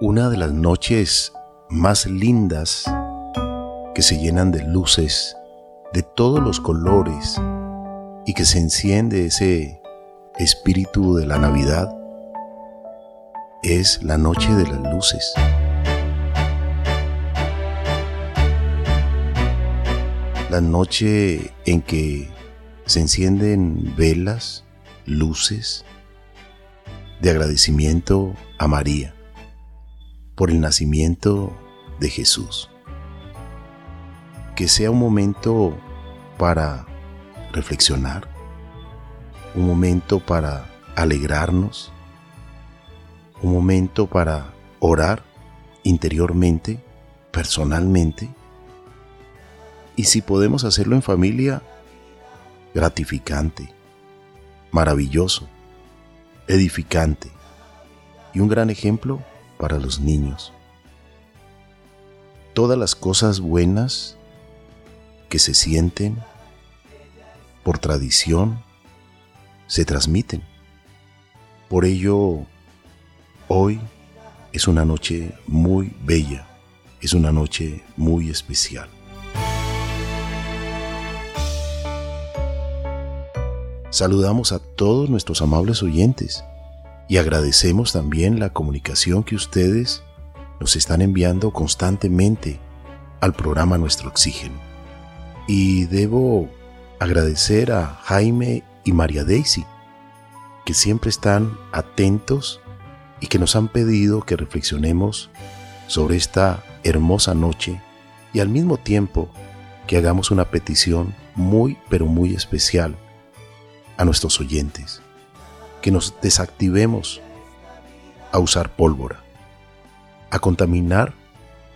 una de las noches más lindas que se llenan de luces de todos los colores y que se enciende ese espíritu de la Navidad es la noche de las luces. La noche en que se encienden velas, luces de agradecimiento a María por el nacimiento de Jesús. Que sea un momento para reflexionar, un momento para alegrarnos, un momento para orar interiormente, personalmente, y si podemos hacerlo en familia, gratificante, maravilloso, edificante y un gran ejemplo para los niños. Todas las cosas buenas que se sienten por tradición se transmiten. Por ello, hoy es una noche muy bella, es una noche muy especial. Saludamos a todos nuestros amables oyentes y agradecemos también la comunicación que ustedes nos están enviando constantemente al programa Nuestro Oxígeno. Y debo agradecer a Jaime y María Daisy, que siempre están atentos y que nos han pedido que reflexionemos sobre esta hermosa noche y al mismo tiempo que hagamos una petición muy pero muy especial a nuestros oyentes que nos desactivemos a usar pólvora, a contaminar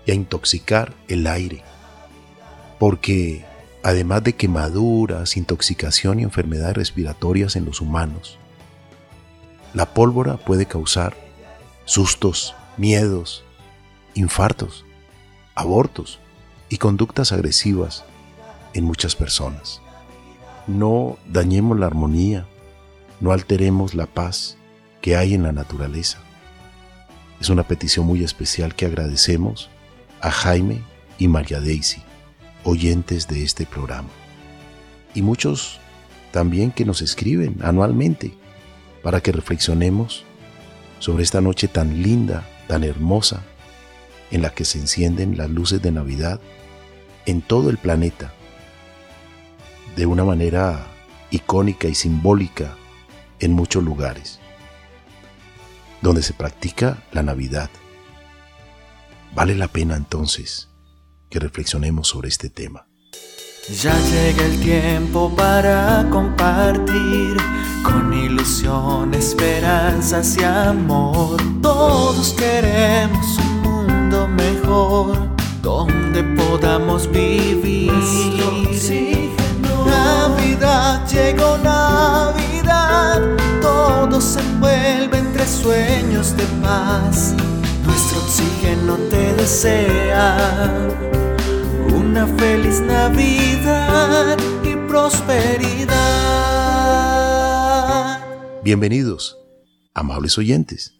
y a intoxicar el aire, porque además de quemaduras, intoxicación y enfermedades respiratorias en los humanos, la pólvora puede causar sustos, miedos, infartos, abortos y conductas agresivas en muchas personas. No dañemos la armonía no alteremos la paz que hay en la naturaleza. Es una petición muy especial que agradecemos a Jaime y María Daisy, oyentes de este programa. Y muchos también que nos escriben anualmente para que reflexionemos sobre esta noche tan linda, tan hermosa, en la que se encienden las luces de Navidad en todo el planeta, de una manera icónica y simbólica en muchos lugares donde se practica la Navidad. Vale la pena entonces que reflexionemos sobre este tema. Ya llega el tiempo para compartir con ilusión, esperanzas y amor. Todos queremos un mundo mejor donde podamos vivir. Navidad llegó Navidad, todo se envuelve entre sueños de paz. Nuestro oxígeno te desea una feliz Navidad y prosperidad. Bienvenidos, amables oyentes,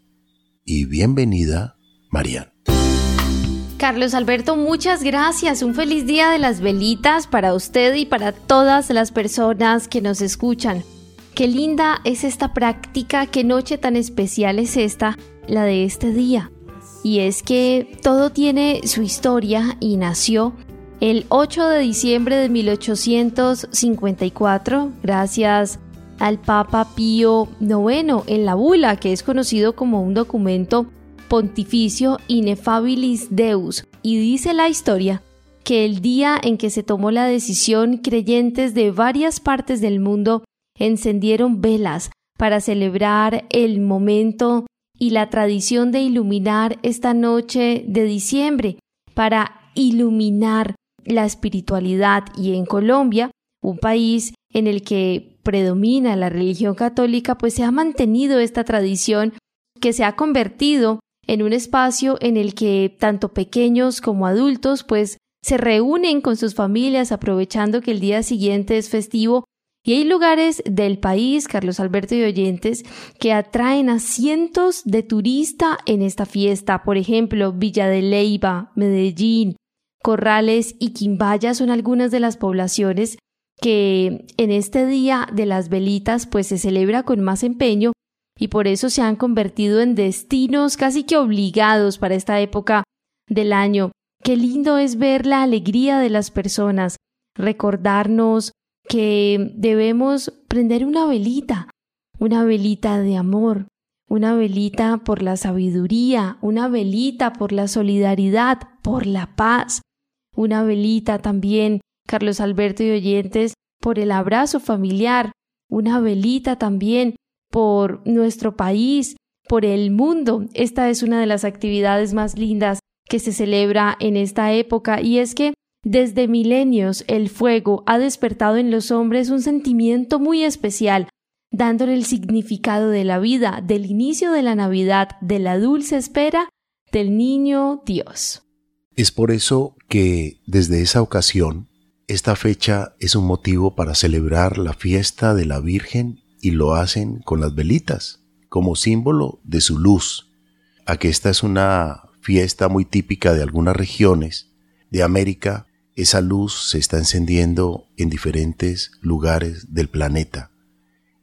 y bienvenida, Mariana. Carlos Alberto, muchas gracias. Un feliz día de las velitas para usted y para todas las personas que nos escuchan. Qué linda es esta práctica, qué noche tan especial es esta, la de este día. Y es que todo tiene su historia y nació el 8 de diciembre de 1854, gracias al Papa Pío IX en la bula, que es conocido como un documento pontificio Ineffabilis Deus, y dice la historia que el día en que se tomó la decisión, creyentes de varias partes del mundo encendieron velas para celebrar el momento y la tradición de iluminar esta noche de diciembre, para iluminar la espiritualidad y en Colombia, un país en el que predomina la religión católica, pues se ha mantenido esta tradición que se ha convertido en un espacio en el que tanto pequeños como adultos pues se reúnen con sus familias aprovechando que el día siguiente es festivo Y hay lugares del país, Carlos Alberto y oyentes, que atraen a cientos de turistas en esta fiesta. Por ejemplo, Villa de Leiva, Medellín, Corrales y Quimbaya son algunas de las poblaciones que en este día de las velitas pues se celebra con más empeño y por eso se han convertido en destinos casi que obligados para esta época del año. Qué lindo es ver la alegría de las personas, recordarnos que debemos prender una velita, una velita de amor, una velita por la sabiduría, una velita por la solidaridad, por la paz, una velita también, Carlos Alberto y oyentes, por el abrazo familiar, una velita también por nuestro país, por el mundo. Esta es una de las actividades más lindas que se celebra en esta época y es que desde milenios el fuego ha despertado en los hombres un sentimiento muy especial, dándole el significado de la vida, del inicio de la Navidad, de la dulce espera del niño Dios. Es por eso que desde esa ocasión, esta fecha es un motivo para celebrar la fiesta de la Virgen y lo hacen con las velitas, como símbolo de su luz. Aquí esta es una fiesta muy típica de algunas regiones de América esa luz se está encendiendo en diferentes lugares del planeta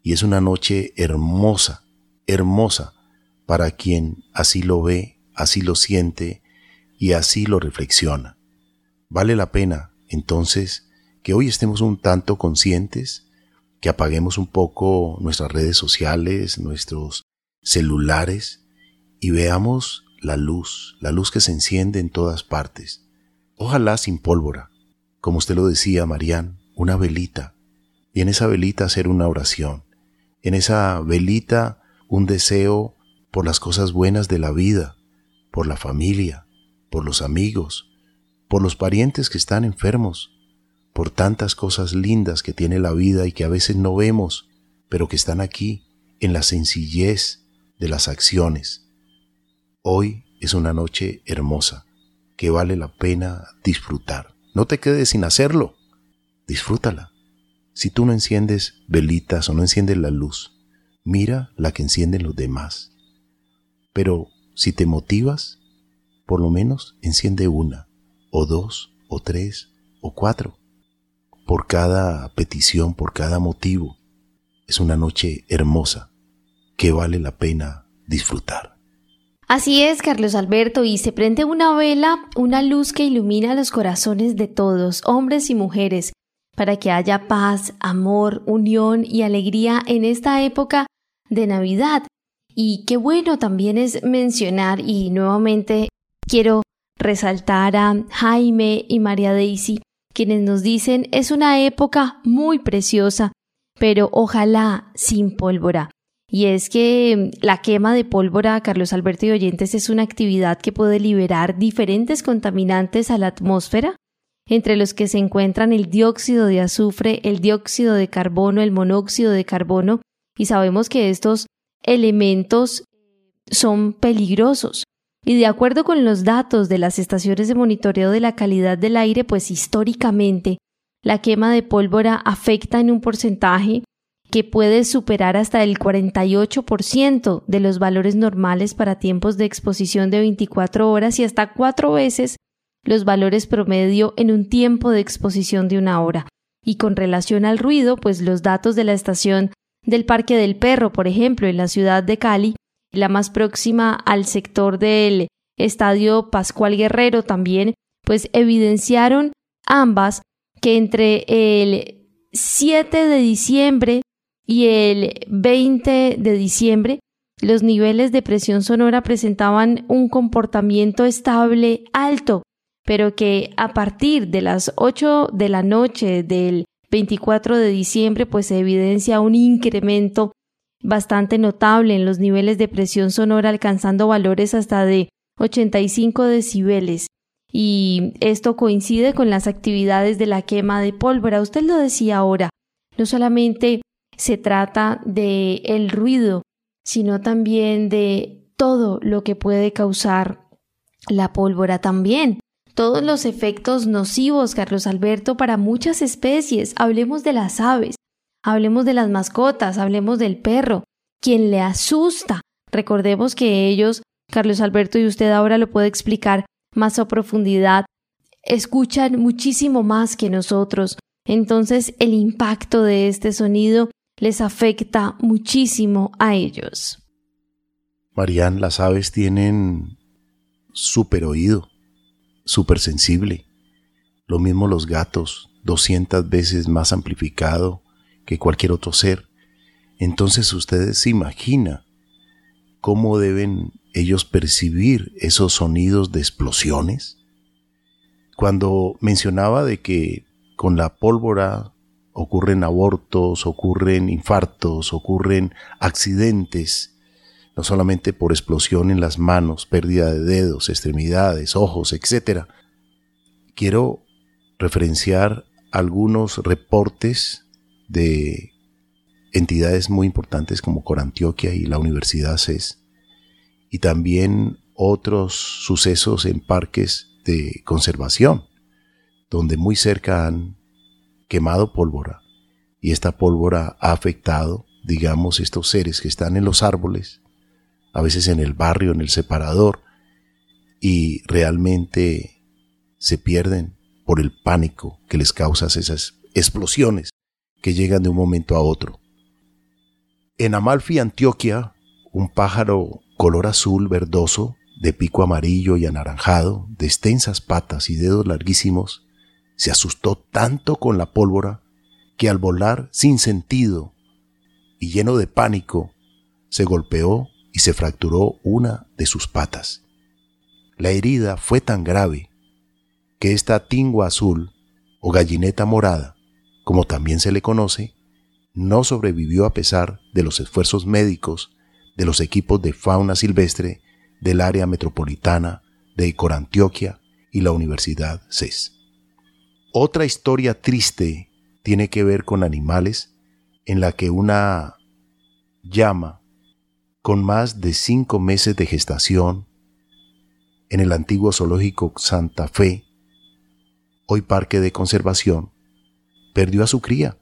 y es una noche hermosa, hermosa para quien así lo ve, así lo siente y así lo reflexiona. Vale la pena, entonces, que hoy estemos un tanto conscientes, que apaguemos un poco nuestras redes sociales, nuestros celulares y veamos la luz, la luz que se enciende en todas partes Ojalá sin pólvora, como usted lo decía, Marían, una velita, y en esa velita hacer una oración, en esa velita un deseo por las cosas buenas de la vida, por la familia, por los amigos, por los parientes que están enfermos, por tantas cosas lindas que tiene la vida y que a veces no vemos, pero que están aquí en la sencillez de las acciones. Hoy es una noche hermosa que vale la pena disfrutar. No te quedes sin hacerlo. Disfrútala. Si tú no enciendes velitas o no enciendes la luz, mira la que encienden los demás. Pero si te motivas, por lo menos enciende una, o dos, o tres, o cuatro. Por cada petición, por cada motivo. Es una noche hermosa que vale la pena disfrutar. Así es, Carlos Alberto, y se prende una vela, una luz que ilumina los corazones de todos, hombres y mujeres, para que haya paz, amor, unión y alegría en esta época de Navidad. Y qué bueno también es mencionar, y nuevamente quiero resaltar a Jaime y María Daisy, quienes nos dicen es una época muy preciosa, pero ojalá sin pólvora. Y es que la quema de pólvora, Carlos Alberto y Oyentes, es una actividad que puede liberar diferentes contaminantes a la atmósfera, entre los que se encuentran el dióxido de azufre, el dióxido de carbono, el monóxido de carbono, y sabemos que estos elementos son peligrosos. Y de acuerdo con los datos de las estaciones de monitoreo de la calidad del aire, pues históricamente la quema de pólvora afecta en un porcentaje que puede superar hasta el 48% de los valores normales para tiempos de exposición de 24 horas y hasta cuatro veces los valores promedio en un tiempo de exposición de una hora. Y con relación al ruido, pues los datos de la estación del Parque del Perro, por ejemplo, en la ciudad de Cali, la más próxima al sector del Estadio Pascual Guerrero también, pues evidenciaron ambas que entre el 7 de diciembre y el 20 de diciembre los niveles de presión sonora presentaban un comportamiento estable alto, pero que a partir de las 8 de la noche del 24 de diciembre pues se evidencia un incremento bastante notable en los niveles de presión sonora alcanzando valores hasta de 85 decibeles. Y esto coincide con las actividades de la quema de pólvora. Usted lo decía ahora, no solamente se trata de el ruido, sino también de todo lo que puede causar la pólvora también. Todos los efectos nocivos, Carlos Alberto, para muchas especies. Hablemos de las aves. hablemos de las mascotas, hablemos del perro, quien le asusta. Recordemos que ellos, Carlos Alberto y usted ahora lo puede explicar más a profundidad, escuchan muchísimo más que nosotros. Entonces el impacto de este sonido les afecta muchísimo a ellos. Marían, las aves tienen súper oído, súper sensible. Lo mismo los gatos, 200 veces más amplificado que cualquier otro ser. Entonces ustedes se imaginan cómo deben ellos percibir esos sonidos de explosiones. Cuando mencionaba de que con la pólvora ocurren abortos, ocurren infartos, ocurren accidentes, no solamente por explosión en las manos, pérdida de dedos, extremidades, ojos, etc. Quiero referenciar algunos reportes de entidades muy importantes como Corantioquia y la Universidad CES, y también otros sucesos en parques de conservación, donde muy cerca han quemado pólvora, y esta pólvora ha afectado, digamos, estos seres que están en los árboles, a veces en el barrio, en el separador, y realmente se pierden por el pánico que les causa esas explosiones que llegan de un momento a otro. En Amalfi, Antioquia, un pájaro color azul verdoso, de pico amarillo y anaranjado, de extensas patas y dedos larguísimos, se asustó tanto con la pólvora que al volar sin sentido y lleno de pánico, se golpeó y se fracturó una de sus patas. La herida fue tan grave que esta tingua azul o gallineta morada, como también se le conoce, no sobrevivió a pesar de los esfuerzos médicos de los equipos de fauna silvestre del área metropolitana de Corantioquia y la Universidad CES. Otra historia triste tiene que ver con animales en la que una llama con más de cinco meses de gestación en el antiguo zoológico Santa Fe, hoy parque de conservación, perdió a su cría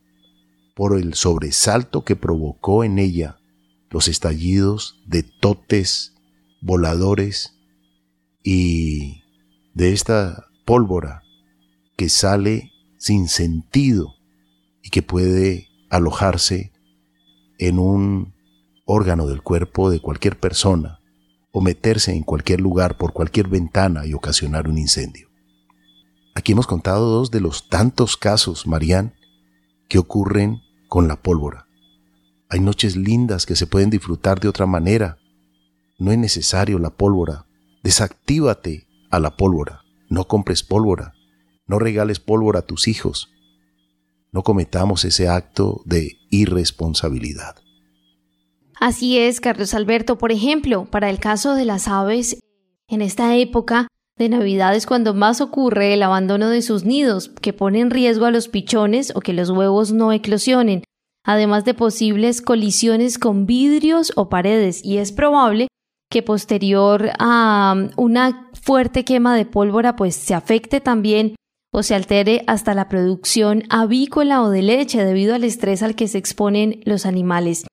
por el sobresalto que provocó en ella los estallidos de totes voladores y de esta pólvora que sale sin sentido y que puede alojarse en un órgano del cuerpo de cualquier persona o meterse en cualquier lugar por cualquier ventana y ocasionar un incendio. Aquí hemos contado dos de los tantos casos, Marían, que ocurren con la pólvora. Hay noches lindas que se pueden disfrutar de otra manera. No es necesario la pólvora. Desactívate a la pólvora. No compres pólvora. No regales pólvora a tus hijos. No cometamos ese acto de irresponsabilidad. Así es, Carlos Alberto. Por ejemplo, para el caso de las aves, en esta época de Navidad es cuando más ocurre el abandono de sus nidos, que pone en riesgo a los pichones o que los huevos no eclosionen, además de posibles colisiones con vidrios o paredes, y es probable que posterior a una fuerte quema de pólvora pues se afecte también o se altere hasta la producción avícola o de leche debido al estrés al que se exponen los animales.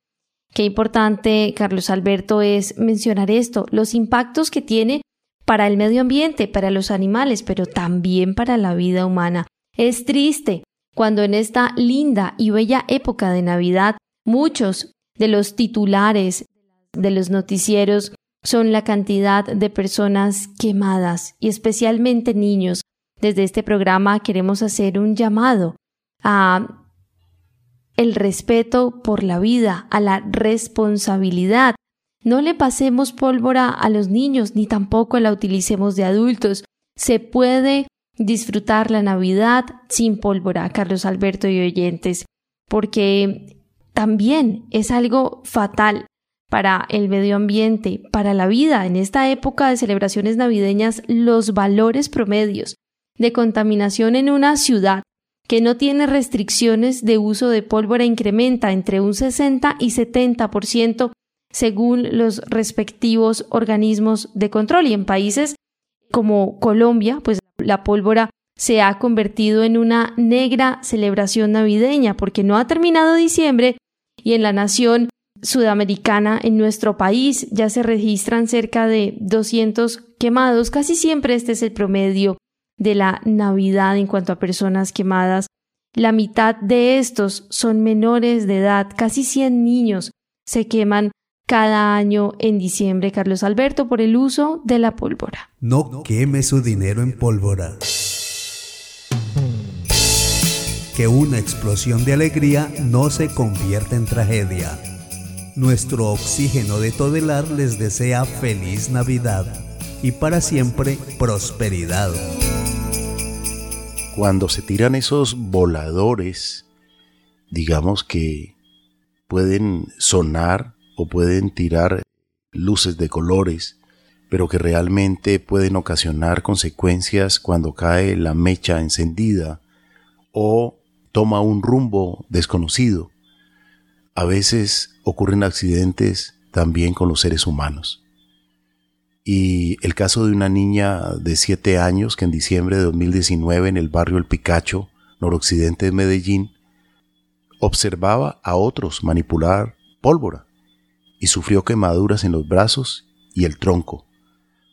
Qué importante, Carlos Alberto, es mencionar esto, los impactos que tiene para el medio ambiente, para los animales, pero también para la vida humana. Es triste cuando en esta linda y bella época de Navidad muchos de los titulares de los noticieros son la cantidad de personas quemadas y especialmente niños. Desde este programa queremos hacer un llamado a el respeto por la vida, a la responsabilidad. No le pasemos pólvora a los niños ni tampoco la utilicemos de adultos. Se puede disfrutar la Navidad sin pólvora, Carlos Alberto y oyentes, porque también es algo fatal para el medio ambiente, para la vida. En esta época de celebraciones navideñas, los valores promedios de contaminación en una ciudad que no tiene restricciones de uso de pólvora incrementa entre un 60 y 70% según los respectivos organismos de control. Y en países como Colombia, pues la pólvora se ha convertido en una negra celebración navideña porque no ha terminado diciembre y en la nación sudamericana, en nuestro país, ya se registran cerca de 200 quemados. Casi siempre este es el promedio de la Navidad en cuanto a personas quemadas. La mitad de estos son menores de edad, casi 100 niños se queman cada año en diciembre, Carlos Alberto, por el uso de la pólvora. No queme su dinero en pólvora. Que una explosión de alegría no se convierta en tragedia. Nuestro oxígeno de Todelar les desea feliz Navidad y para siempre prosperidad. Cuando se tiran esos voladores, digamos que pueden sonar o pueden tirar luces de colores, pero que realmente pueden ocasionar consecuencias cuando cae la mecha encendida o toma un rumbo desconocido. A veces ocurren accidentes también con los seres humanos. Y el caso de una niña de 7 años que en diciembre de 2019 en el barrio El Picacho, noroccidente de Medellín, observaba a otros manipular pólvora y sufrió quemaduras en los brazos y el tronco,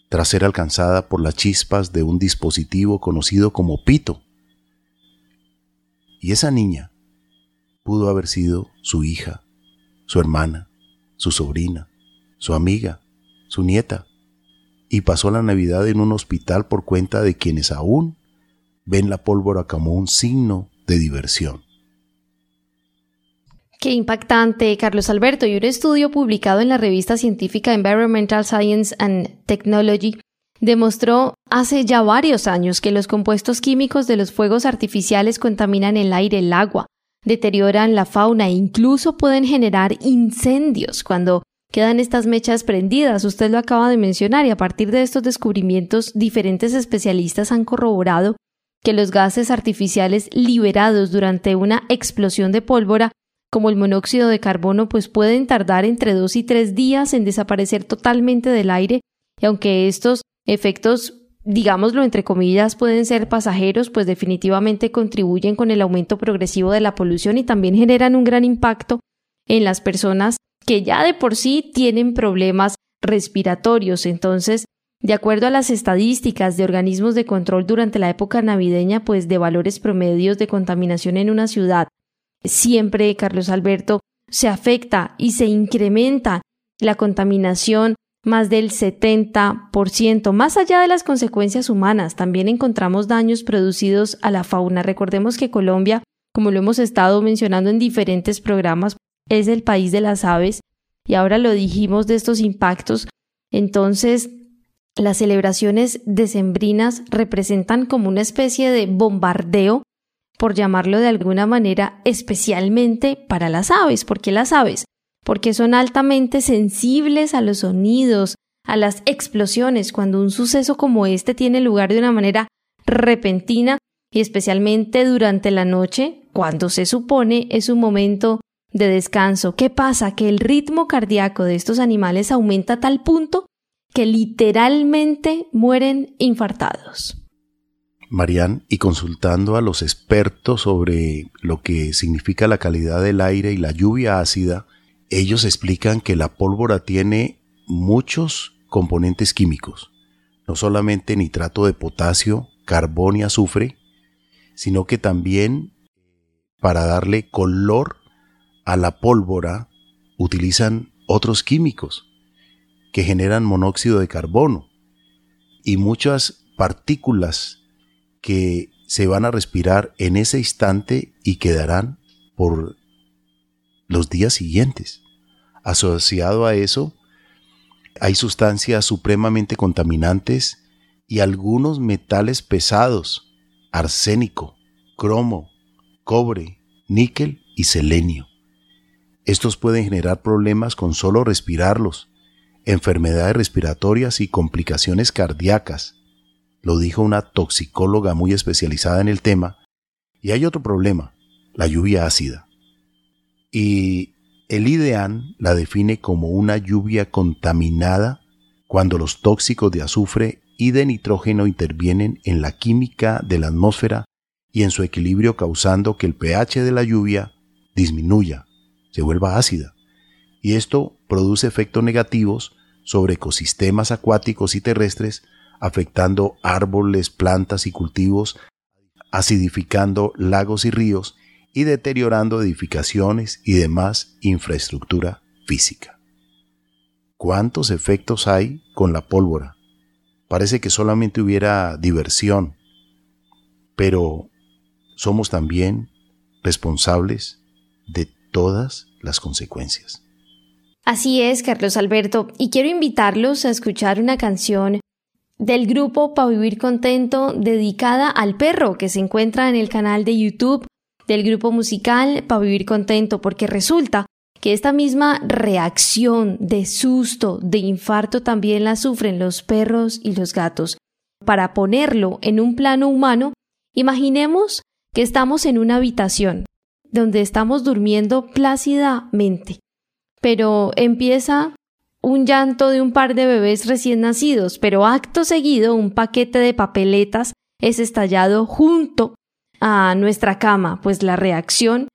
tras ser alcanzada por las chispas de un dispositivo conocido como pito. Y esa niña pudo haber sido su hija, su hermana, su sobrina, su amiga, su nieta, y pasó la Navidad en un hospital por cuenta de quienes aún ven la pólvora como un signo de diversión. Qué impactante, Carlos Alberto. Y un estudio publicado en la revista científica Environmental Science and Technology demostró hace ya varios años que los compuestos químicos de los fuegos artificiales contaminan el aire, el agua, deterioran la fauna e incluso pueden generar incendios cuando quedan estas mechas prendidas. Usted lo acaba de mencionar y a partir de estos descubrimientos diferentes especialistas han corroborado que los gases artificiales liberados durante una explosión de pólvora como el monóxido de carbono, pues pueden tardar entre dos y tres días en desaparecer totalmente del aire, y aunque estos efectos, digámoslo entre comillas, pueden ser pasajeros, pues definitivamente contribuyen con el aumento progresivo de la polución y también generan un gran impacto en las personas que ya de por sí tienen problemas respiratorios. Entonces, de acuerdo a las estadísticas de organismos de control durante la época navideña, pues de valores promedios de contaminación en una ciudad siempre, Carlos Alberto, se afecta y se incrementa la contaminación más del 70%. Más allá de las consecuencias humanas, también encontramos daños producidos a la fauna. Recordemos que Colombia, como lo hemos estado mencionando en diferentes programas, es el país de las aves y ahora lo dijimos de estos impactos. Entonces, las celebraciones decembrinas representan como una especie de bombardeo por llamarlo de alguna manera, especialmente para las aves. ¿Por qué las aves? Porque son altamente sensibles a los sonidos, a las explosiones, cuando un suceso como este tiene lugar de una manera repentina y especialmente durante la noche, cuando se supone es un momento de descanso. ¿Qué pasa? Que el ritmo cardíaco de estos animales aumenta a tal punto que literalmente mueren infartados. Marian, y consultando a los expertos sobre lo que significa la calidad del aire y la lluvia ácida, ellos explican que la pólvora tiene muchos componentes químicos, no solamente nitrato de potasio, carbón y azufre, sino que también para darle color a la pólvora utilizan otros químicos que generan monóxido de carbono y muchas partículas que se van a respirar en ese instante y quedarán por los días siguientes. Asociado a eso, hay sustancias supremamente contaminantes y algunos metales pesados, arsénico, cromo, cobre, níquel y selenio. Estos pueden generar problemas con solo respirarlos, enfermedades respiratorias y complicaciones cardíacas, lo dijo una toxicóloga muy especializada en el tema. Y hay otro problema, la lluvia ácida. Y el IDEAN la define como una lluvia contaminada cuando los tóxicos de azufre y de nitrógeno intervienen en la química de la atmósfera y en su equilibrio causando que el pH de la lluvia disminuya, se vuelva ácida. Y esto produce efectos negativos sobre ecosistemas acuáticos y terrestres, afectando árboles, plantas y cultivos, acidificando lagos y ríos y deteriorando edificaciones y demás infraestructura física. ¿Cuántos efectos hay con la pólvora? Parece que solamente hubiera diversión, pero somos también responsables de todas las consecuencias. Así es, Carlos Alberto, y quiero invitarlos a escuchar una canción del grupo Pa' Vivir Contento dedicada al perro que se encuentra en el canal de YouTube del grupo musical Pa' Vivir Contento, porque resulta que esta misma reacción de susto, de infarto también la sufren los perros y los gatos. Para ponerlo en un plano humano, imaginemos que estamos en una habitación donde estamos durmiendo plácidamente, pero empieza un llanto de un par de bebés recién nacidos, pero acto seguido un paquete de papeletas es estallado junto a nuestra cama, pues la reacción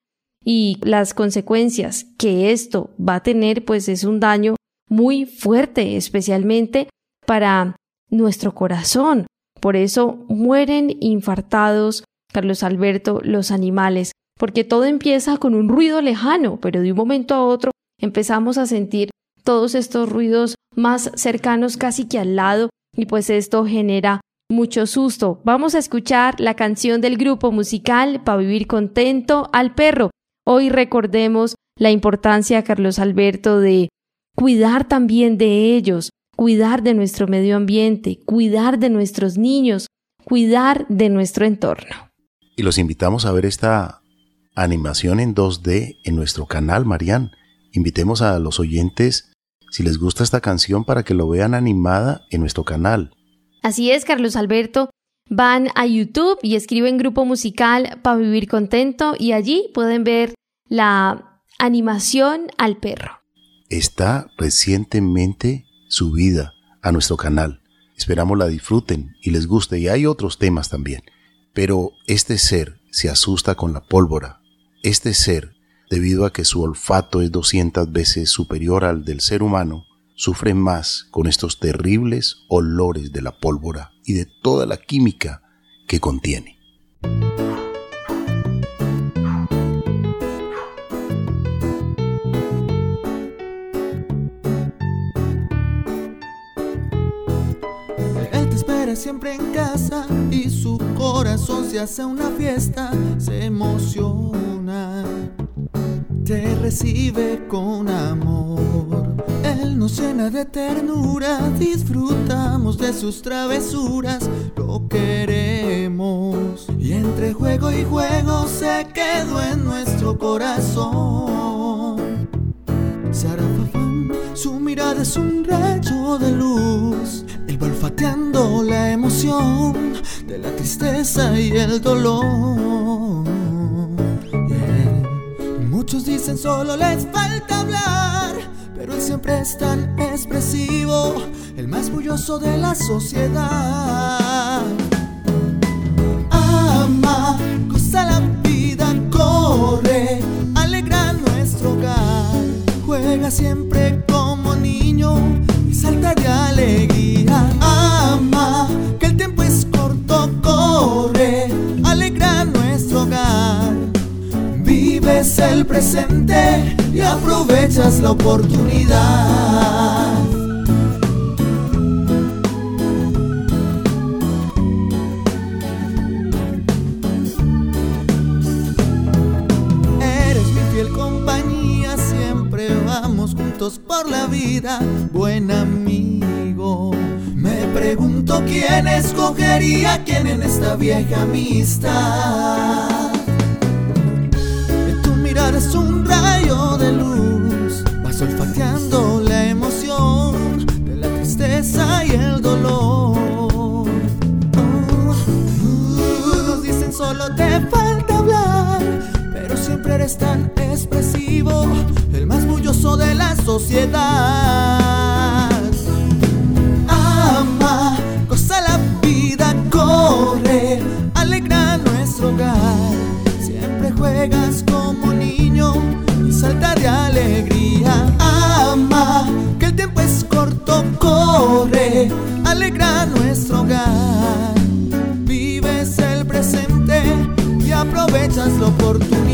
y las consecuencias que esto va a tener, pues es un daño muy fuerte, especialmente para nuestro corazón. Por eso mueren infartados, Carlos Alberto, los animales, porque todo empieza con un ruido lejano, pero de un momento a otro empezamos a sentir todos estos ruidos más cercanos casi que al lado y pues esto genera mucho susto. Vamos a escuchar la canción del grupo musical para vivir contento al perro. Hoy recordemos la importancia, Carlos Alberto, de cuidar también de ellos, cuidar de nuestro medio ambiente, cuidar de nuestros niños, cuidar de nuestro entorno. Y los invitamos a ver esta animación en 2D en nuestro canal, Marian. Invitemos a los oyentes, si les gusta esta canción, para que lo vean animada en nuestro canal. Así es, Carlos Alberto. Van a YouTube y escriben grupo musical para vivir contento y allí pueden ver la animación al perro. Está recientemente subida a nuestro canal. Esperamos la disfruten y les guste y hay otros temas también. Pero este ser se asusta con la pólvora. Este ser, debido a que su olfato es 200 veces superior al del ser humano, sufre más con estos terribles olores de la pólvora y de toda la química que contiene. Siempre en casa y su corazón se hace una fiesta, se emociona, te recibe con amor nos llena de ternura, disfrutamos de sus travesuras, lo queremos. Y entre juego y juego se quedó en nuestro corazón. Sarafafán, su mirada es un rayo de luz, el va olfateando la emoción de la tristeza y el dolor. Muchos dicen solo les falta hablar pero él siempre es tan expresivo, el más bulloso de la sociedad. Ama, goza la vida, corre, alegra nuestro hogar, juega siempre como niño y salta de alegría. Ama, que el tiempo es corto, corre, vives el presente y aprovechas la oportunidad. Eres mi fiel compañía, siempre vamos juntos por la vida, buen amigo. Me pregunto quién escogería quién en esta vieja amistad Eres un rayo de luz, vas olfateando la emoción de la tristeza y el dolor. Nos dicen solo te falta hablar, pero siempre eres tan expresivo, el más bulloso de la sociedad. Ama, goza la vida, corre, alegra nuestro hogar, siempre juegas con salta de alegría. Ama, que el tiempo es corto, corre, alegra nuestro hogar. Vives el presente y aprovechas la oportunidad.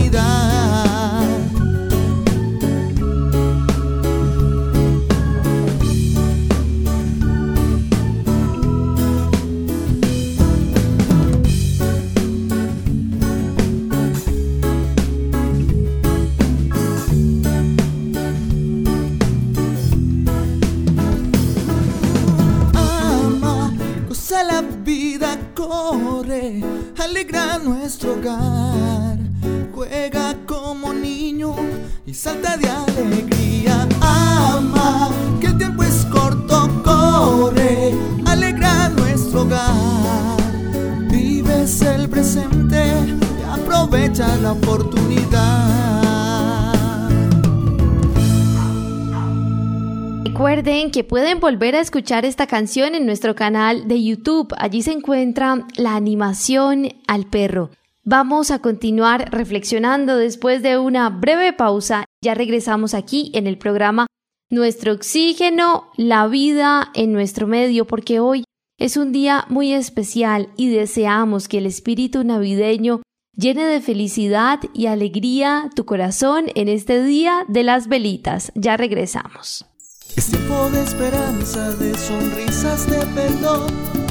Que pueden volver a escuchar esta canción en nuestro canal de YouTube. Allí se encuentra la animación al perro. Vamos a continuar reflexionando después de una breve pausa. Ya regresamos aquí en el programa Nuestro Oxígeno, la vida en nuestro medio, porque hoy es un día muy especial y deseamos que el espíritu navideño llene de felicidad y alegría tu corazón en este día de las velitas. Ya regresamos. Es tiempo de esperanza, de sonrisas, de perdón.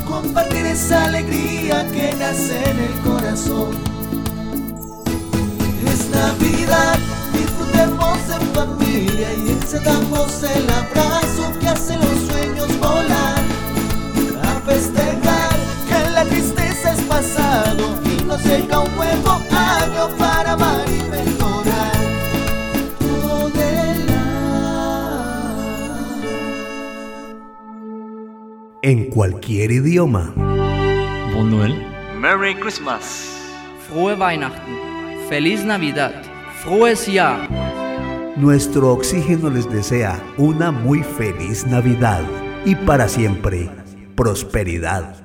Compartir esa alegría que nace en el corazón. Es Navidad, disfrutemos en familia y encendamos el abrazo que hace los sueños volar. A festejar que la tristeza es pasado y nos llega un nuevo cualquier idioma. Bon Noël. Merry Christmas. Frohe Weihnachten. Feliz Navidad. Frohes Jahr. Nuestro oxígeno les desea una muy feliz Navidad y para siempre prosperidad.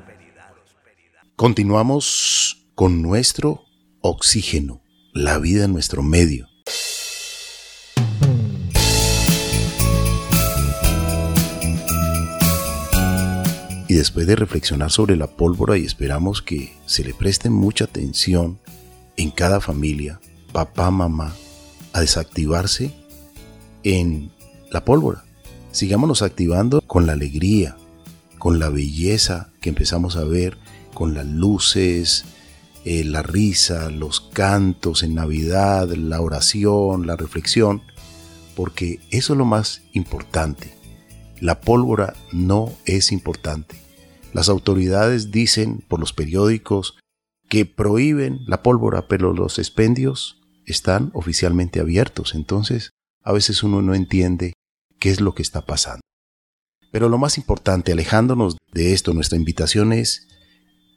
Continuamos con nuestro oxígeno, la vida en nuestro medio. Y después de reflexionar sobre la pólvora y esperamos que se le preste mucha atención en cada familia, papá, mamá, a desactivarse en la pólvora. Sigámonos activando con la alegría, con la belleza que empezamos a ver, con las luces, eh, la risa, los cantos en Navidad, la oración, la reflexión, porque eso es lo más importante. La pólvora no es importante. Las autoridades dicen por los periódicos que prohíben la pólvora, pero los expendios están oficialmente abiertos. Entonces, a veces uno no entiende qué es lo que está pasando. Pero lo más importante, alejándonos de esto, nuestra invitación es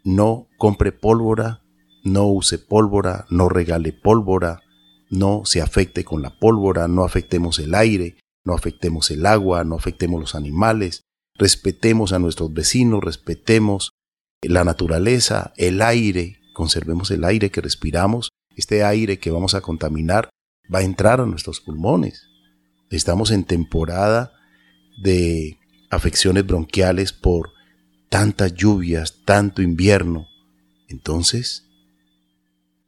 no compre pólvora, no use pólvora, no regale pólvora, no se afecte con la pólvora, no afectemos el aire, no afectemos el agua, no afectemos los animales, respetemos a nuestros vecinos, respetemos la naturaleza, el aire, conservemos el aire que respiramos, este aire que vamos a contaminar va a entrar a nuestros pulmones. Estamos en temporada de afecciones bronquiales por tantas lluvias, tanto invierno. Entonces,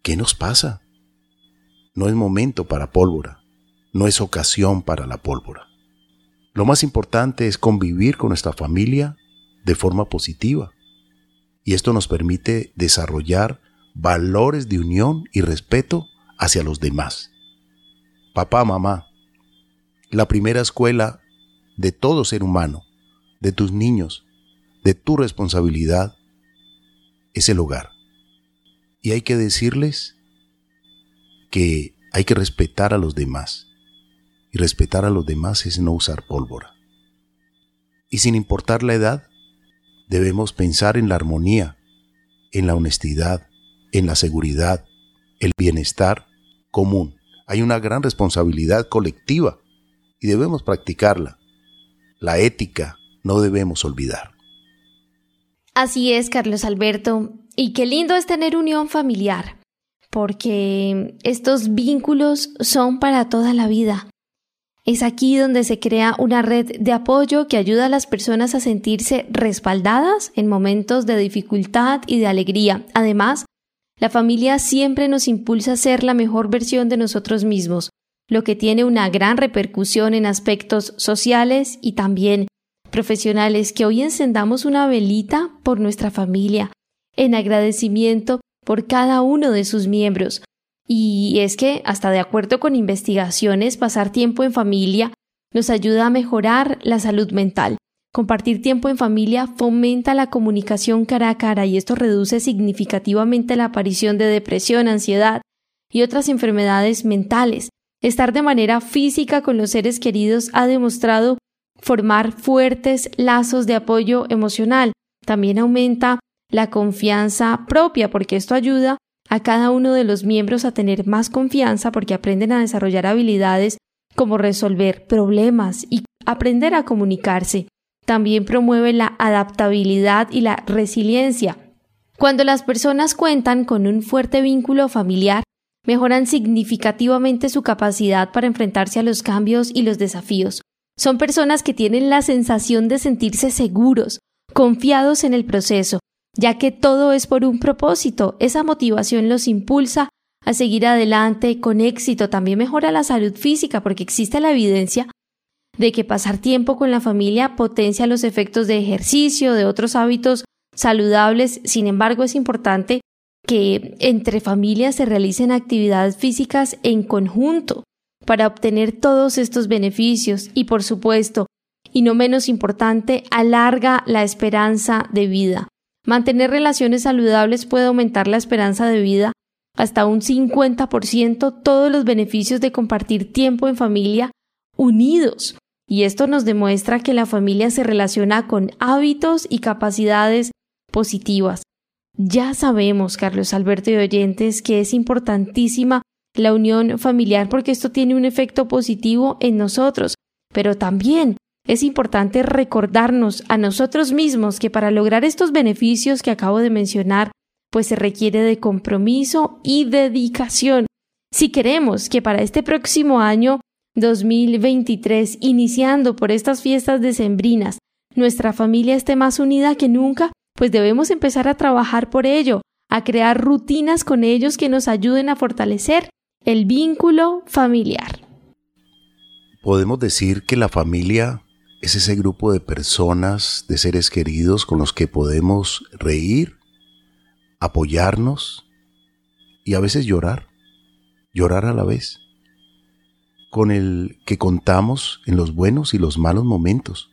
¿qué nos pasa? No es momento para pólvora no es ocasión para la pólvora. Lo más importante es convivir con nuestra familia de forma positiva. Y esto nos permite desarrollar valores de unión y respeto hacia los demás. Papá, mamá, la primera escuela de todo ser humano, de tus niños, de tu responsabilidad, es el hogar. Y hay que decirles que hay que respetar a los demás y respetar a los demás es no usar pólvora. Y sin importar la edad, debemos pensar en la armonía, en la honestidad, en la seguridad, el bienestar común. Hay una gran responsabilidad colectiva y debemos practicarla. La ética no debemos olvidar. Así es, Carlos Alberto. Y qué lindo es tener unión familiar, porque estos vínculos son para toda la vida. Es aquí donde se crea una red de apoyo que ayuda a las personas a sentirse respaldadas en momentos de dificultad y de alegría. Además, la familia siempre nos impulsa a ser la mejor versión de nosotros mismos, lo que tiene una gran repercusión en aspectos sociales y también profesionales, que hoy encendamos una velita por nuestra familia, en agradecimiento por cada uno de sus miembros, y es que, hasta de acuerdo con investigaciones, pasar tiempo en familia nos ayuda a mejorar la salud mental. Compartir tiempo en familia fomenta la comunicación cara a cara y esto reduce significativamente la aparición de depresión, ansiedad y otras enfermedades mentales. Estar de manera física con los seres queridos ha demostrado formar fuertes lazos de apoyo emocional. También aumenta la confianza propia porque esto ayuda a cada uno de los miembros a tener más confianza porque aprenden a desarrollar habilidades como resolver problemas y aprender a comunicarse. También promueve la adaptabilidad y la resiliencia. Cuando las personas cuentan con un fuerte vínculo familiar, mejoran significativamente su capacidad para enfrentarse a los cambios y los desafíos. Son personas que tienen la sensación de sentirse seguros, confiados en el proceso, ya que todo es por un propósito. Esa motivación los impulsa a seguir adelante con éxito. También mejora la salud física porque existe la evidencia de que pasar tiempo con la familia potencia los efectos de ejercicio, de otros hábitos saludables. Sin embargo, es importante que entre familias se realicen actividades físicas en conjunto para obtener todos estos beneficios y, por supuesto, y no menos importante, alarga la esperanza de vida. Mantener relaciones saludables puede aumentar la esperanza de vida hasta un 50%, todos los beneficios de compartir tiempo en familia unidos. Y esto nos demuestra que la familia se relaciona con hábitos y capacidades positivas. Ya sabemos, Carlos Alberto y oyentes, que es importantísima la unión familiar porque esto tiene un efecto positivo en nosotros, pero también es importante recordarnos a nosotros mismos que para lograr estos beneficios que acabo de mencionar, pues se requiere de compromiso y dedicación. Si queremos que para este próximo año 2023, iniciando por estas fiestas decembrinas, nuestra familia esté más unida que nunca, pues debemos empezar a trabajar por ello, a crear rutinas con ellos que nos ayuden a fortalecer el vínculo familiar. Podemos decir que la familia es ese grupo de personas, de seres queridos con los que podemos reír, apoyarnos y a veces llorar, llorar a la vez, con el que contamos en los buenos y los malos momentos,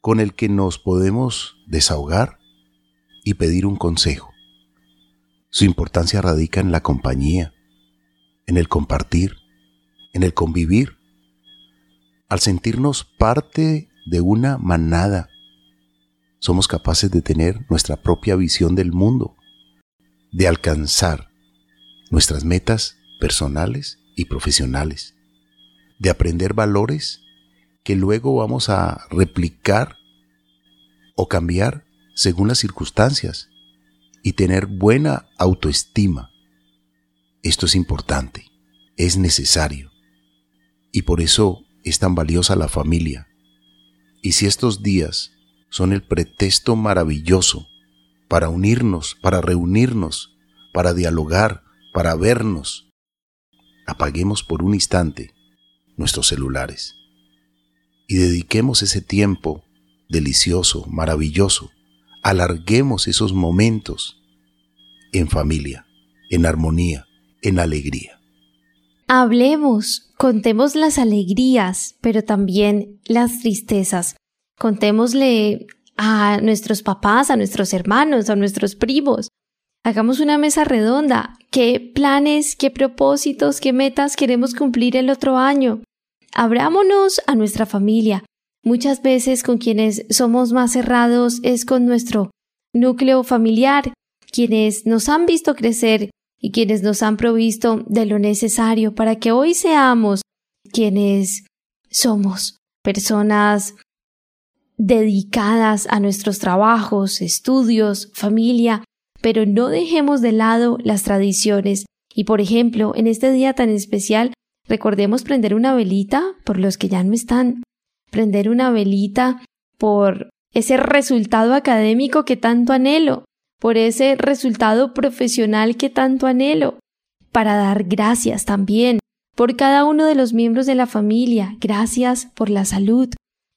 con el que nos podemos desahogar y pedir un consejo. Su importancia radica en la compañía, en el compartir, en el convivir al sentirnos parte de una manada, somos capaces de tener nuestra propia visión del mundo, de alcanzar nuestras metas personales y profesionales, de aprender valores que luego vamos a replicar o cambiar según las circunstancias y tener buena autoestima. Esto es importante, es necesario. Y por eso es tan valiosa la familia. Y si estos días son el pretexto maravilloso para unirnos, para reunirnos, para dialogar, para vernos, apaguemos por un instante nuestros celulares y dediquemos ese tiempo delicioso, maravilloso, alarguemos esos momentos en familia, en armonía, en alegría. Hablemos, contemos las alegrías, pero también las tristezas. Contémosle a nuestros papás, a nuestros hermanos, a nuestros primos. Hagamos una mesa redonda. ¿Qué planes, qué propósitos, qué metas queremos cumplir el otro año? Abrámonos a nuestra familia. Muchas veces con quienes somos más cerrados es con nuestro núcleo familiar, quienes nos han visto crecer y quienes nos han provisto de lo necesario para que hoy seamos quienes somos, personas dedicadas a nuestros trabajos, estudios, familia, pero no dejemos de lado las tradiciones. Y, por ejemplo, en este día tan especial, Recordemos prender una velita por los que ya no están, prender una velita por ese resultado académico que tanto anhelo, por ese resultado profesional que tanto anhelo, para dar gracias también por cada uno de los miembros de la familia, gracias por la salud,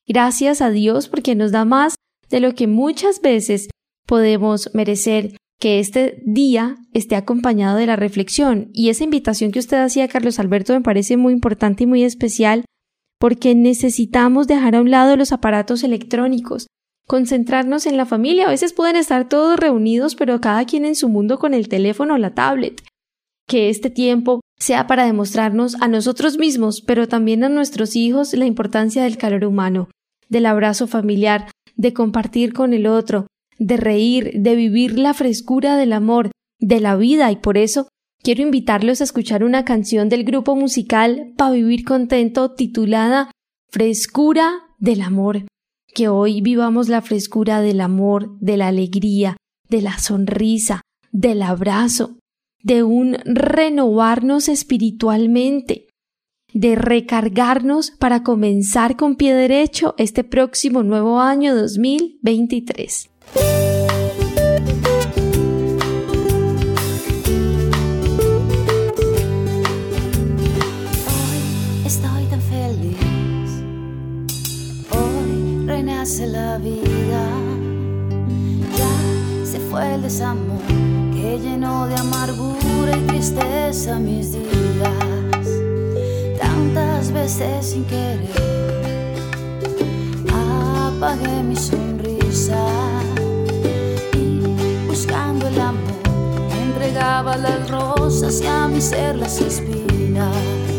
gracias a Dios porque nos da más de lo que muchas veces podemos merecer que este día esté acompañado de la reflexión. Y esa invitación que usted hacía, Carlos Alberto, me parece muy importante y muy especial porque necesitamos dejar a un lado los aparatos electrónicos, concentrarnos en la familia. A veces pueden estar todos reunidos, pero cada quien en su mundo con el teléfono o la tablet. Que este tiempo sea para demostrarnos a nosotros mismos, pero también a nuestros hijos la importancia del calor humano, del abrazo familiar, de compartir con el otro, de reír, de vivir la frescura del amor, de la vida y por eso quiero invitarlos a escuchar una canción del grupo musical Pa' Vivir Contento titulada Frescura del Amor. Que hoy vivamos la frescura del amor, de la alegría, de la sonrisa, del abrazo, de un renovarnos espiritualmente, de recargarnos para comenzar con pie derecho este próximo nuevo año 2023. La vida, ya se fue el desamor que llenó de amargura y tristeza mis días, tantas veces sin querer apagué mi sonrisa y buscando el amor entregaba las rosas y a mi ser las espinas.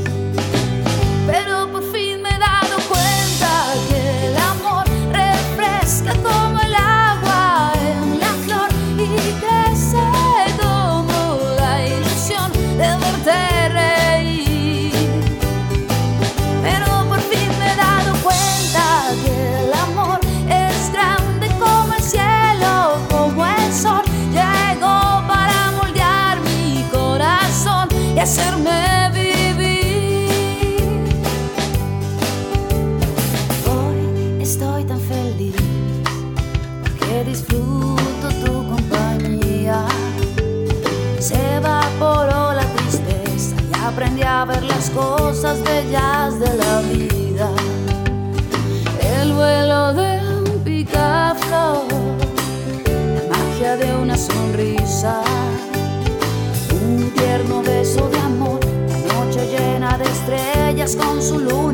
Con su luna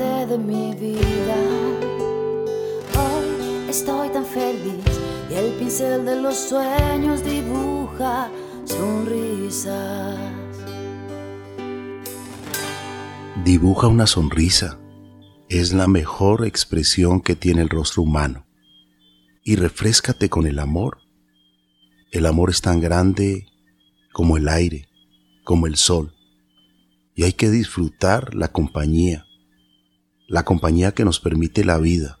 de mi vida. Hoy estoy tan feliz y el pincel de los sueños dibuja sonrisas. Dibuja una sonrisa. Es la mejor expresión que tiene el rostro humano. Y refrescate con el amor. El amor es tan grande como el aire, como el sol. Y hay que disfrutar la compañía, la compañía que nos permite la vida.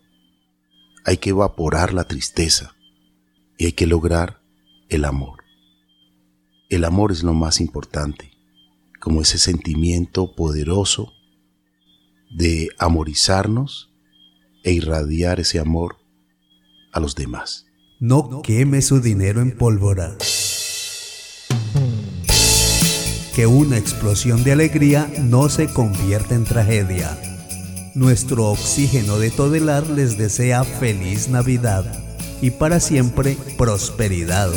Hay que evaporar la tristeza y hay que lograr el amor. El amor es lo más importante, como ese sentimiento poderoso de amorizarnos e irradiar ese amor a los demás. No queme su dinero en pólvora. Que una explosión de alegría no se convierta en tragedia. Nuestro oxígeno de Todelar les desea feliz Navidad y para siempre prosperidad.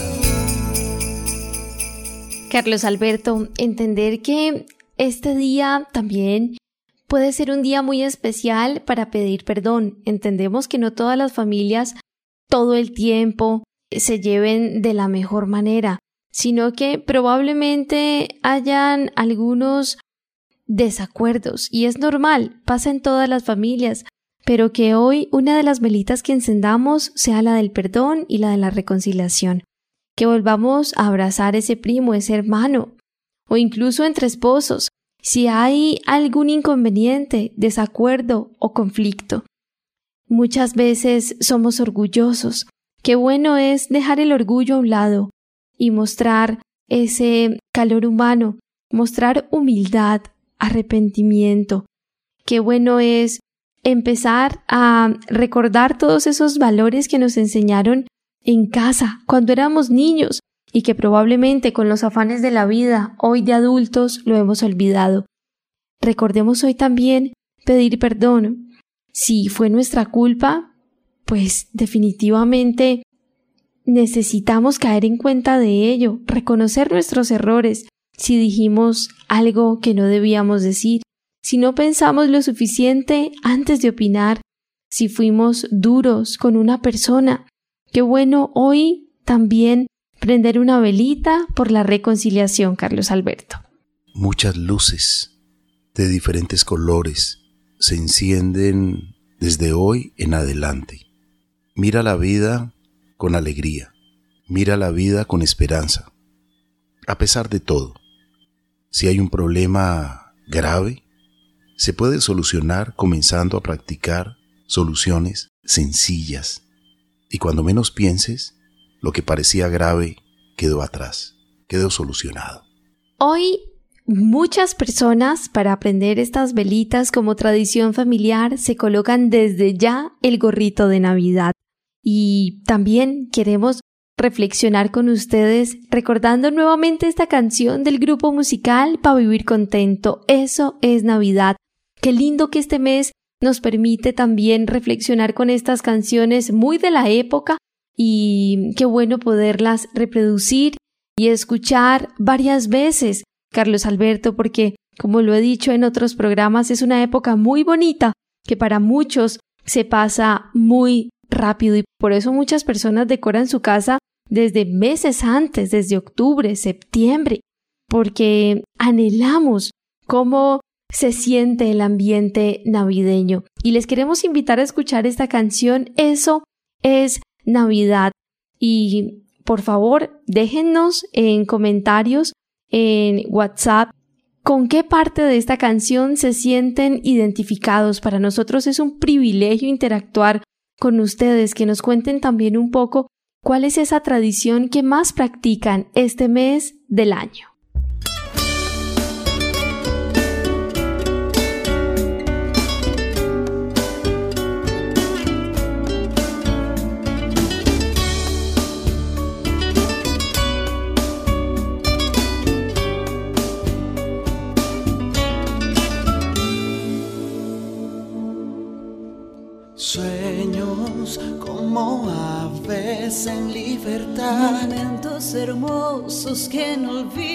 Carlos Alberto, entender que este día también puede ser un día muy especial para pedir perdón. Entendemos que no todas las familias todo el tiempo se lleven de la mejor manera, sino que probablemente hayan algunos desacuerdos y es normal, pasa en todas las familias, pero que hoy una de las velitas que encendamos sea la del perdón y la de la reconciliación, que volvamos a abrazar ese primo, ese hermano, o incluso entre esposos, si hay algún inconveniente, desacuerdo o conflicto. Muchas veces somos orgullosos. Qué bueno es dejar el orgullo a un lado y mostrar ese calor humano, mostrar humildad, arrepentimiento. Qué bueno es empezar a recordar todos esos valores que nos enseñaron en casa cuando éramos niños y que probablemente con los afanes de la vida hoy de adultos lo hemos olvidado. Recordemos hoy también pedir perdón. Si fue nuestra culpa, pues definitivamente necesitamos caer en cuenta de ello, reconocer nuestros errores, si dijimos algo que no debíamos decir, si no pensamos lo suficiente antes de opinar, si fuimos duros con una persona. Qué bueno hoy también prender una velita por la reconciliación, Carlos Alberto. Muchas luces de diferentes colores se encienden desde hoy en adelante. Mira la vida con alegría, mira la vida con esperanza. A pesar de todo, si hay un problema grave, se puede solucionar comenzando a practicar soluciones sencillas. Y cuando menos pienses, lo que parecía grave quedó atrás, quedó solucionado. Hoy muchas personas para aprender estas velitas como tradición familiar se colocan desde ya el gorrito de Navidad. Y también queremos reflexionar con ustedes recordando nuevamente esta canción del grupo musical para vivir contento. Eso es Navidad. Qué lindo que este mes nos permite también reflexionar con estas canciones muy de la época y qué bueno poderlas reproducir y escuchar varias veces, Carlos Alberto, porque, como lo he dicho en otros programas, es una época muy bonita que para muchos se pasa muy rápido y por eso muchas personas decoran su casa desde meses antes, desde octubre, septiembre, porque anhelamos cómo se siente el ambiente navideño. Y les queremos invitar a escuchar esta canción. Eso es Navidad. Y por favor, déjennos en comentarios en WhatsApp con qué parte de esta canción se sienten identificados. Para nosotros es un privilegio interactuar con ustedes, que nos cuenten también un poco cuál es esa tradición que más practican este mes del año. Hermosos que no olvidarás.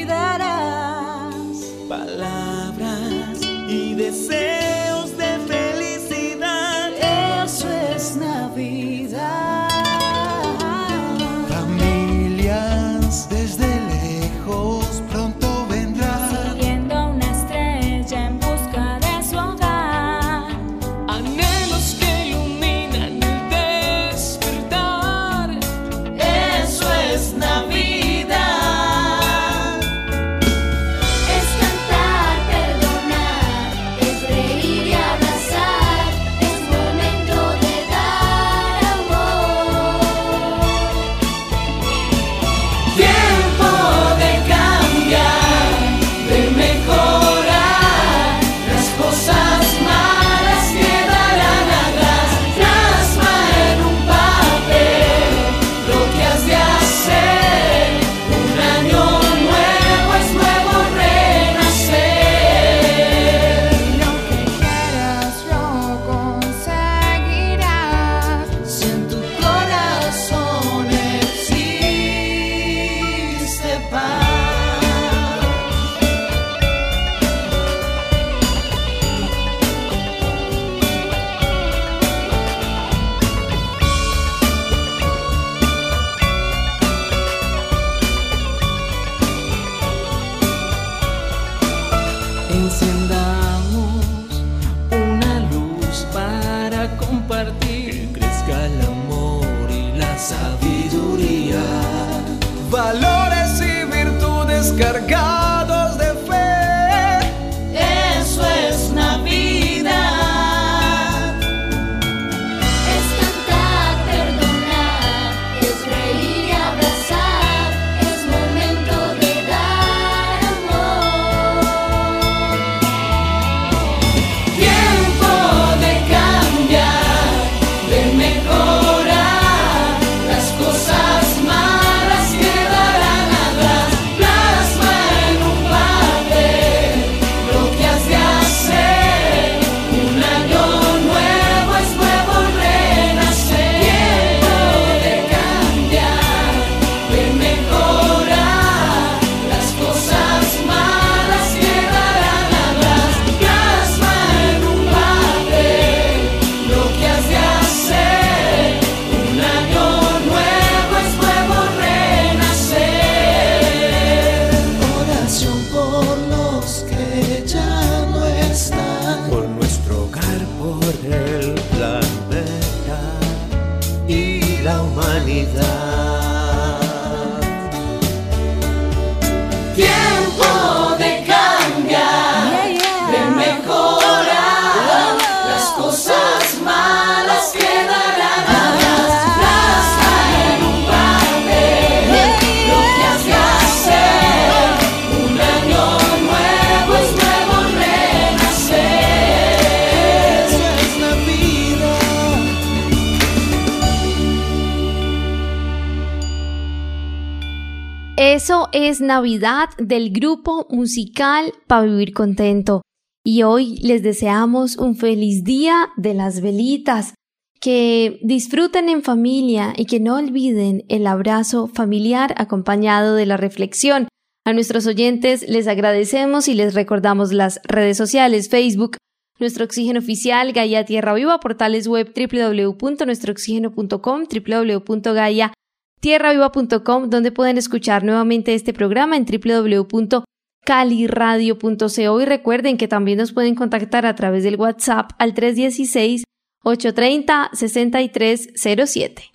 Es Navidad del grupo musical para vivir contento. Y hoy les deseamos un feliz día de las velitas. Que disfruten en familia y que no olviden el abrazo familiar acompañado de la reflexión. A nuestros oyentes les agradecemos y les recordamos las redes sociales, Facebook, nuestro oxígeno oficial, Gaia Tierra Viva, portales web www.nuestrooxígeno.com, www.gaia.tierraviva.com, donde pueden escuchar nuevamente este programa en www.caliradio.co y recuerden que también nos pueden contactar a través del WhatsApp al 316-830-6307.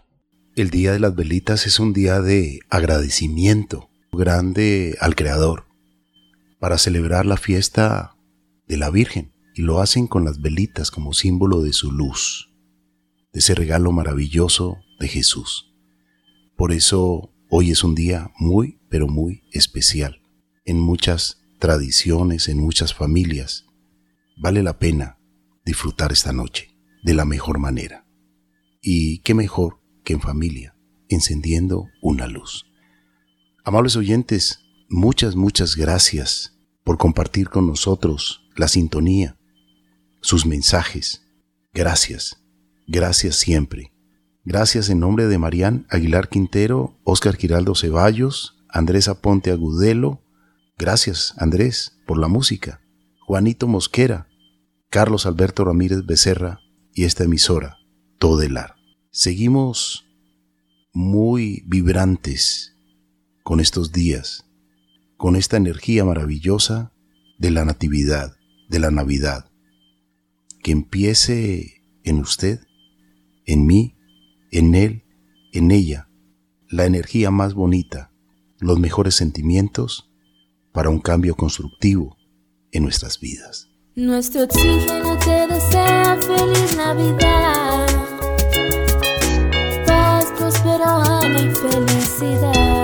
El Día de las Velitas es un día de agradecimiento grande al Creador para celebrar la fiesta de la Virgen y lo hacen con las velitas como símbolo de su luz, de ese regalo maravilloso de Jesús. Por eso hoy es un día muy, pero muy especial. En muchas tradiciones, en muchas familias, vale la pena disfrutar esta noche de la mejor manera. Y qué mejor que en familia, encendiendo una luz. Amables oyentes, muchas, muchas gracias por compartir con nosotros la sintonía, sus mensajes. Gracias, gracias siempre. Gracias en nombre de Marían Aguilar Quintero, Óscar Giraldo Ceballos, Andrés Aponte Agudelo. Gracias, Andrés, por la música. Juanito Mosquera, Carlos Alberto Ramírez Becerra y esta emisora, Todelar. Seguimos muy vibrantes con estos días, con esta energía maravillosa de la Natividad, de la Navidad. Que empiece en usted, en mí, en él, en ella, la energía más bonita, los mejores sentimientos para un cambio constructivo en nuestras vidas. Nuestro oxígeno te desea feliz Navidad, paz, próspero año y felicidad.